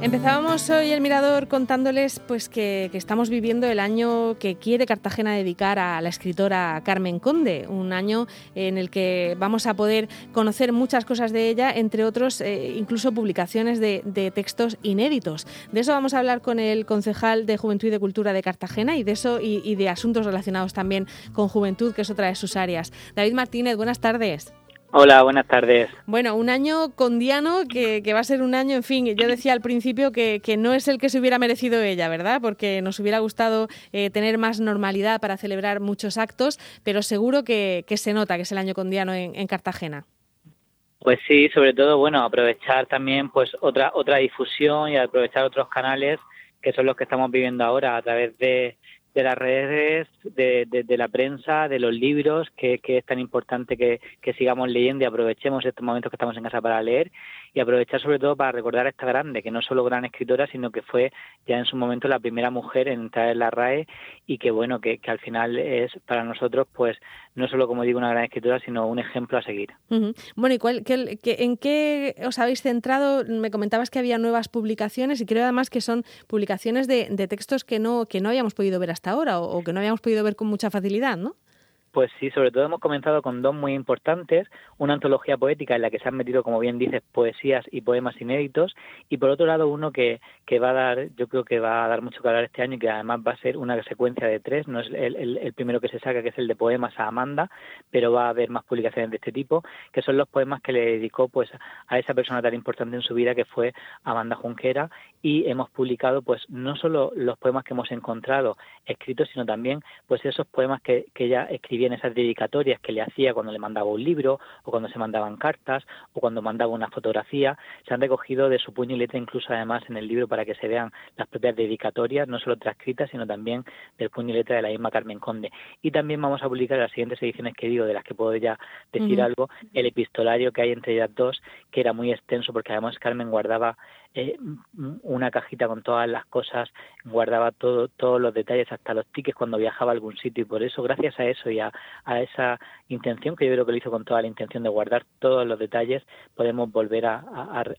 Empezábamos hoy el Mirador contándoles pues que, estamos viviendo el año que quiere Cartagena dedicar a la escritora Carmen Conde, un año en el que vamos a poder conocer muchas cosas de ella, entre otros eh, incluso publicaciones de, textos inéditos. De eso vamos a hablar con el concejal de Juventud y de Cultura de Cartagena y de eso y, y de asuntos relacionados también con juventud, que es otra de sus áreas. David Martínez, buenas tardes. Hola, buenas tardes. Bueno, un año con Diano que, va a ser un año, en fin, yo decía al principio que, no es el que se hubiera merecido ella, ¿verdad? Porque nos hubiera gustado eh, tener más normalidad para celebrar muchos actos, pero seguro que, se nota que es el año con Diano en, en, Cartagena. Pues sí, sobre todo, bueno, aprovechar también pues otra, otra difusión y aprovechar otros canales que son los que estamos viviendo ahora a través de de las redes, de, de, la prensa, de los libros, que, que es tan importante que, que, sigamos leyendo y aprovechemos estos momentos que estamos en casa para leer y aprovechar sobre todo para recordar a esta grande, que no solo gran escritora, sino que fue ya en su momento la primera mujer en entrar en la RAE y que bueno, que, que al final es para nosotros pues no solo como digo una gran escritora, sino un ejemplo a seguir. Bueno, ¿y cuál, qué, en qué os habéis centrado? Me comentabas que había nuevas publicaciones y creo además que son publicaciones de, de textos que no, que no habíamos podido ver hasta ahora o, que no habíamos podido ver con mucha facilidad, ¿no? Pues sí, sobre todo hemos comenzado con dos muy importantes, una antología poética en la que se han metido, como bien dices, poesías y poemas inéditos, y por otro lado uno que, que va a dar, yo creo que va a dar mucho que hablar este año y que además va a ser una secuencia de tres, no es el, el, primero que se saca, que es el de poemas a Amanda, pero va a haber más publicaciones de este tipo, que son los poemas que le dedicó pues a esa persona tan importante en su vida que fue Amanda Junquera, y hemos publicado pues no solo los poemas que hemos encontrado escritos, sino también pues esos poemas que, que ella escribía en esas dedicatorias que le hacía cuando le mandaba un libro o cuando se mandaban cartas o cuando mandaba una fotografía, se han recogido de su puño y letra incluso además en el libro para que se vean las propias dedicatorias, no solo transcritas, sino también del puño y letra de la misma Carmen Conde. Y también vamos a publicar las siguientes ediciones que digo, de las que puedo ya decir algo, el epistolario que hay entre ellas dos, que era muy extenso porque además Carmen guardaba eh, una cajita con todas las cosas, guardaba todo, todos los detalles, hasta los tickets cuando viajaba a algún sitio y por eso, gracias a eso y a, a esa intención, que yo creo que lo hizo con toda la intención de guardar todos los detalles, podemos volver a,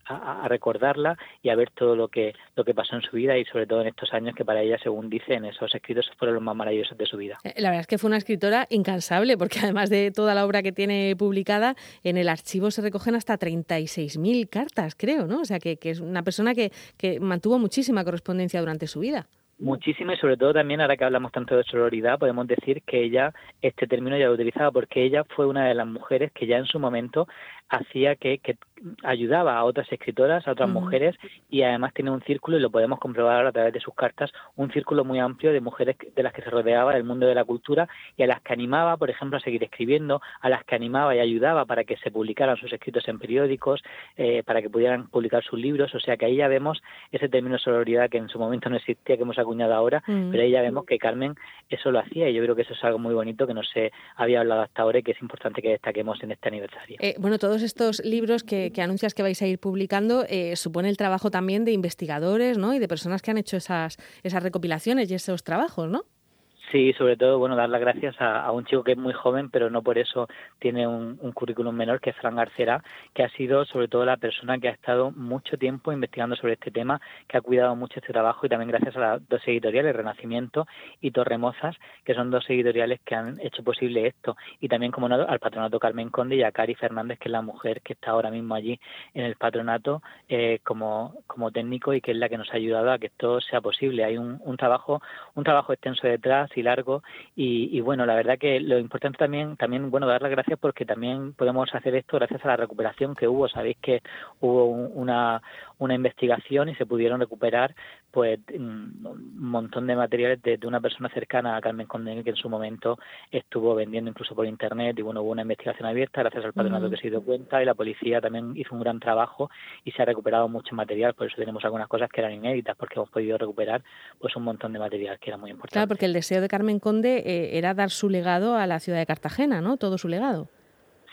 a, recordarla y a ver todo lo que, lo que pasó en su vida y sobre todo en estos años que para ella, según dicen, esos escritos fueron los más maravillosos de su vida. Eh, la verdad es que fue una escritora incansable, porque además de toda la obra que tiene publicada, en el archivo se recogen hasta 36.000 cartas, creo, ¿no? O sea, que, que es una persona que, que mantuvo muchísima correspondencia durante su vida. Muchísimo y sobre todo también, ahora que hablamos tanto de sororidad, podemos decir que ella, este término ya lo utilizaba porque ella fue una de las mujeres que ya en su momento hacía que, que ayudaba a otras escritoras, a otras mujeres y además tiene un círculo, y lo podemos comprobar a través de sus cartas, un círculo muy amplio de mujeres de las que se rodeaba del mundo de la cultura y a las que animaba, por ejemplo, a seguir escribiendo, a las que animaba y ayudaba para que se publicaran sus escritos en periódicos, eh, para que pudieran publicar sus libros, o sea que ahí ya vemos ese término de sororidad que en su momento no existía, que hemos ahora, pero ahí ya vemos que Carmen eso lo hacía y yo creo que eso es algo muy bonito que no se había hablado hasta ahora y que es importante que destaquemos en este aniversario. Eh, bueno, todos estos libros que, anuncias que vais a ir publicando eh, supone el trabajo también de investigadores ¿no? y de personas que han hecho esas, esas recopilaciones y esos trabajos, ¿no? Sí, sobre todo, bueno, dar las gracias a, un chico que es muy joven, pero no por eso tiene un, currículum menor, que es Fran Garcera, que ha sido sobre todo la persona que ha estado mucho tiempo investigando sobre este tema, que ha cuidado mucho este trabajo y también gracias a las dos editoriales, Renacimiento y Torremozas, que son dos editoriales que han hecho posible esto. Y también, como no, al patronato Carmen Conde y a Cari Fernández, que es la mujer que está ahora mismo allí en el patronato eh, como, como técnico y que es la que nos ha ayudado a que esto sea posible. Hay un, un trabajo, un trabajo extenso detrás largo. Y, bueno la verdad que lo importante también también bueno dar las gracias porque también podemos hacer esto gracias a la recuperación que hubo. Sabéis que hubo una una investigación y se pudieron recuperar pues un montón de materiales de, una persona cercana a Carmen Conde que en su momento estuvo vendiendo incluso por internet y bueno hubo una investigación abierta gracias al patronato que se dio cuenta y la policía también hizo un gran trabajo y se ha recuperado mucho material por eso tenemos algunas cosas que eran inéditas porque hemos podido recuperar pues un montón de material que era muy importante claro porque el deseo de Carmen Conde eh, era dar su legado a la ciudad de Cartagena, ¿no? Todo su legado.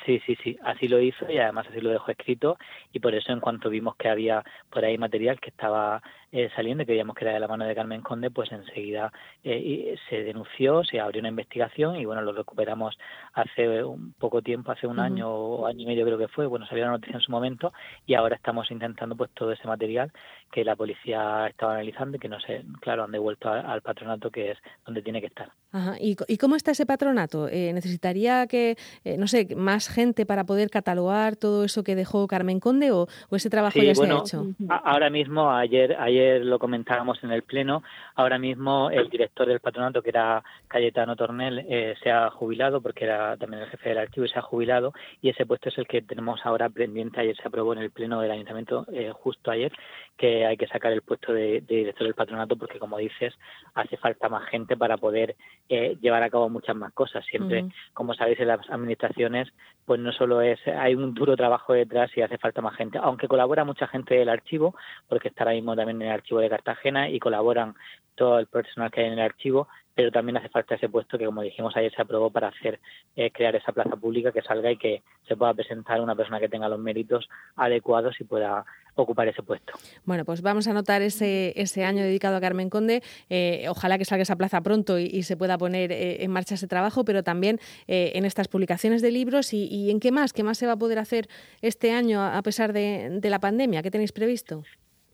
Sí, sí, sí, así lo hizo y además así lo dejó escrito y por eso en cuanto vimos que había por ahí material que estaba eh, saliendo y que veíamos que era de la mano de Carmen Conde, pues enseguida eh, se denunció, se abrió una investigación y bueno, lo recuperamos hace un poco tiempo, hace un año o año y medio creo que fue, bueno, salió la noticia en su momento y ahora estamos intentando pues todo ese material que la policía estaba analizando y que no sé, claro, han devuelto al, patronato que es donde tiene que estar. Ajá. ¿Y, cómo está ese patronato? Eh, ¿Necesitaría que, no sé, más gente para poder catalogar todo eso que dejó Carmen Conde o, ese trabajo ya se ha hecho? Ahora mismo, ayer, ayer lo comentábamos en el pleno, ahora mismo el director del patronato, que era Cayetano Tornel, eh, se ha jubilado porque era también el jefe del archivo y se ha jubilado y ese puesto es el que tenemos ahora pendiente. Ayer se aprobó en el pleno del ayuntamiento eh, justo ayer que hay que sacar el puesto de, director del patronato porque, como dices, hace falta más gente para poder eh, llevar a cabo muchas más cosas. Siempre, como sabéis, en las administraciones, pues no solo es, hay un duro trabajo detrás y hace falta más gente, aunque colabora mucha gente del archivo, porque está ahora mismo también en el archivo de Cartagena y colaboran todo el personal que hay en el archivo, pero también hace falta ese puesto que, como dijimos ayer, se aprobó para hacer eh, crear esa plaza pública que salga y que se pueda presentar una persona que tenga los méritos adecuados y pueda ocupar ese puesto. Bueno, pues vamos a anotar ese, ese año dedicado a Carmen Conde. Eh, ojalá que salga esa plaza pronto y, se pueda poner eh, en marcha ese trabajo, pero también en estas publicaciones de libros y, en qué más, qué más se va a poder hacer este año a pesar de la pandemia. ¿Qué tenéis previsto?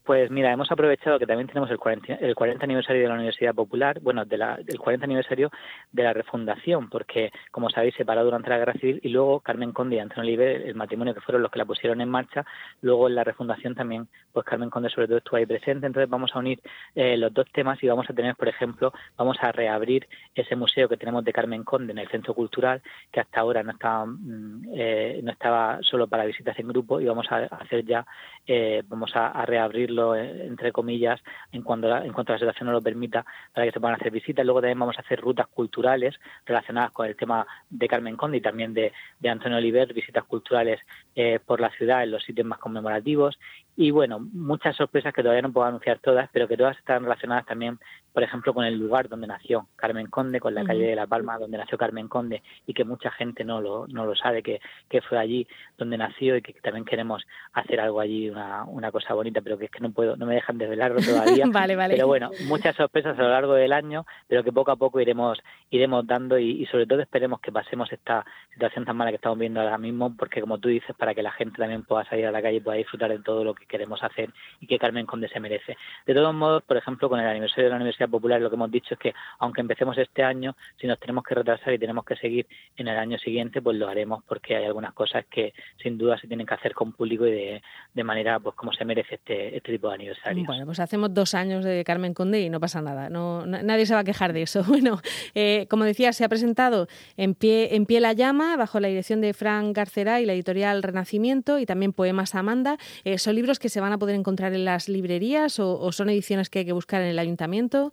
Pues mira, hemos aprovechado que también tenemos el 40, el 40 aniversario de la Universidad Popular, bueno, de la, del 40 aniversario de la refundación, porque, como sabéis, se paró durante la Guerra Civil y luego Carmen Conde y Antonio Oliver, el matrimonio que fueron los que la pusieron en marcha, luego en la refundación también, pues Carmen Conde sobre todo estuvo ahí presente, entonces vamos a unir eh, los dos temas y vamos a tener, por ejemplo, vamos a reabrir ese museo que tenemos de Carmen Conde en el Centro Cultural, que hasta ahora no estaba, mm, eh, no estaba solo para visitas en grupo y vamos a hacer ya, eh, vamos a, a reabrir eh, entre comillas, en cuanto, la, en cuanto la situación no lo permita, para que se puedan hacer visitas. Luego también vamos a hacer rutas culturales relacionadas con el tema de Carmen Conde y también de, de Antonio Oliver, visitas culturales eh, por la ciudad en los sitios más conmemorativos. Y bueno, muchas sorpresas que todavía no puedo anunciar todas, pero que todas están relacionadas también, por ejemplo, con el lugar donde nació Carmen Conde, con la calle de La Palma donde nació Carmen Conde y que mucha gente no lo, no lo sabe, que, que fue allí donde nació y que también queremos hacer algo allí, una, una cosa bonita, pero que es que no puedo, no me dejan desvelarlo todavía. vale, vale. Pero bueno, muchas sorpresas a lo largo del año, pero que poco a poco iremos, iremos dando y, sobre todo esperemos que pasemos esta situación tan mala que estamos viendo ahora mismo, porque como tú dices, para que la gente también pueda salir a la calle y pueda disfrutar de todo lo que queremos hacer y que Carmen Conde se merece. De todos modos, por ejemplo, con el aniversario de la Universidad Popular, lo que hemos dicho es que aunque empecemos este año, si nos tenemos que retrasar y tenemos que seguir en el año siguiente, pues lo haremos porque hay algunas cosas que sin duda se tienen que hacer con público y de, de manera pues como se merece este, este tipo de aniversario. Bueno, pues hacemos dos años de Carmen Conde y no pasa nada. No, nadie se va a quejar de eso. Bueno, eh, como decía, se ha presentado en pie, en pie la llama bajo la dirección de Frank Garcera y la editorial Renacimiento y también Poemas Amanda. Eh, ¿Son libros que se van a poder encontrar en las librerías o, son ediciones que hay que buscar en el ayuntamiento?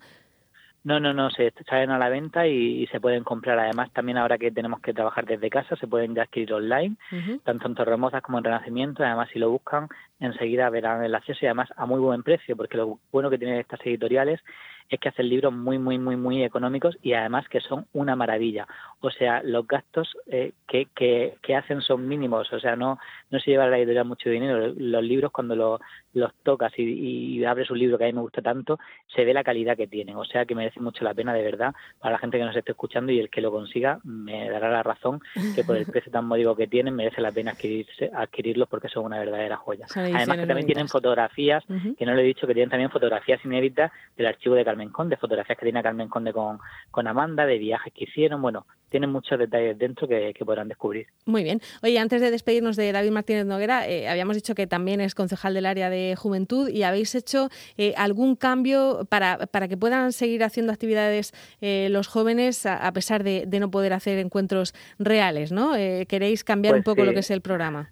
No, no, no, se salen a la venta y, se pueden comprar. Además, también ahora que tenemos que trabajar desde casa, se pueden ya adquirir online, tanto en Torremozas como en Renacimiento. Además, si lo buscan, enseguida verán el acceso y además a muy buen precio, porque lo bueno que tienen estas editoriales es que hacen libros muy, muy, muy, muy económicos y además que son una maravilla. O sea, los gastos eh, que, que, que, hacen son mínimos, o sea, no, no se lleva a la editorial mucho dinero. Los libros cuando lo, los tocas y, y, abres un libro que a mí me gusta tanto, se ve la calidad que tienen. O sea, que merece mucho la pena, de verdad, para la gente que nos esté escuchando y el que lo consiga me dará la razón que por el precio tan módico que tienen merece la pena adquirirse, adquirirlos porque son una verdadera joya. Además que también tienen fotografías, que no lo he dicho, que tienen también fotografías inéditas del archivo de Carmen Conde, fotografías que tiene Carmen Conde con, con Amanda, de viajes que hicieron, bueno, tienen muchos detalles dentro que, podrán descubrir. Muy bien. Oye, antes de despedirnos de David Martínez Noguera, eh, habíamos dicho que también es concejal del área de juventud y habéis hecho eh, algún cambio para, para que puedan seguir haciendo actividades eh, los jóvenes a, pesar de, no poder hacer encuentros reales, ¿no? queréis cambiar un pues poco lo que es el programa.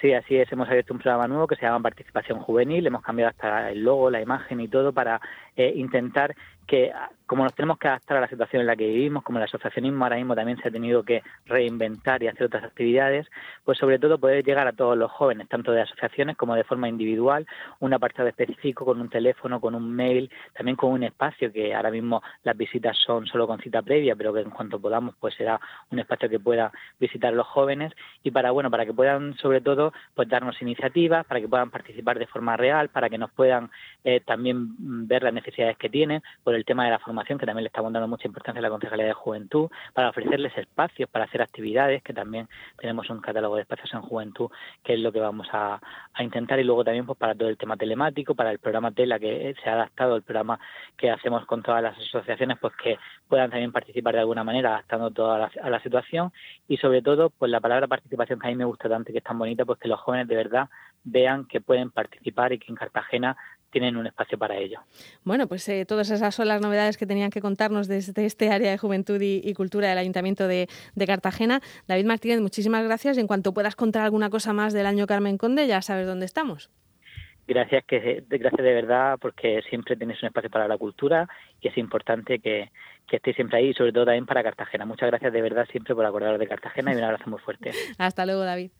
Sí, así es. Hemos abierto un programa nuevo que se llama Participación Juvenil. Hemos cambiado hasta el logo, la imagen y todo para intentar que como nos tenemos que adaptar a la situación en la que vivimos, como el asociacionismo ahora mismo también se ha tenido que reinventar y hacer otras actividades, pues sobre todo poder llegar a todos los jóvenes, tanto de asociaciones como de forma individual, un apartado específico con un teléfono, con un mail, también con un espacio que ahora mismo las visitas son solo con cita previa, pero que en cuanto podamos pues será un espacio que pueda visitar los jóvenes y para bueno, para que puedan sobre todo pues darnos iniciativas, para que puedan participar de forma real, para que nos puedan eh, también ver las necesidades que tienen por el tema de la formación que también le estamos dando mucha importancia a la Concejalía de Juventud, para ofrecerles espacios para hacer actividades, que también tenemos un catálogo de espacios en juventud, que es lo que vamos a, intentar, y luego también pues para todo el tema telemático, para el programa Tela, que se ha adaptado el programa que hacemos con todas las asociaciones, pues que puedan también participar de alguna manera, adaptando toda la, a la situación, y sobre todo, pues la palabra participación que a mí me gusta tanto y que es tan bonita, pues que los jóvenes de verdad vean que pueden participar y que en Cartagena tienen un espacio para ello. Bueno, pues eh, todas esas son las novedades que tenían que contarnos desde este área de juventud y, cultura del Ayuntamiento de, Cartagena. David Martínez, muchísimas gracias. En cuanto puedas contar alguna cosa más del año Carmen Conde, ya sabes dónde estamos. Gracias, que gracias de verdad, porque siempre tienes un espacio para la cultura y es importante que, que estéis siempre ahí, sobre todo también para Cartagena. Muchas gracias de verdad siempre por acordaros de Cartagena y un abrazo muy fuerte. Hasta luego, David.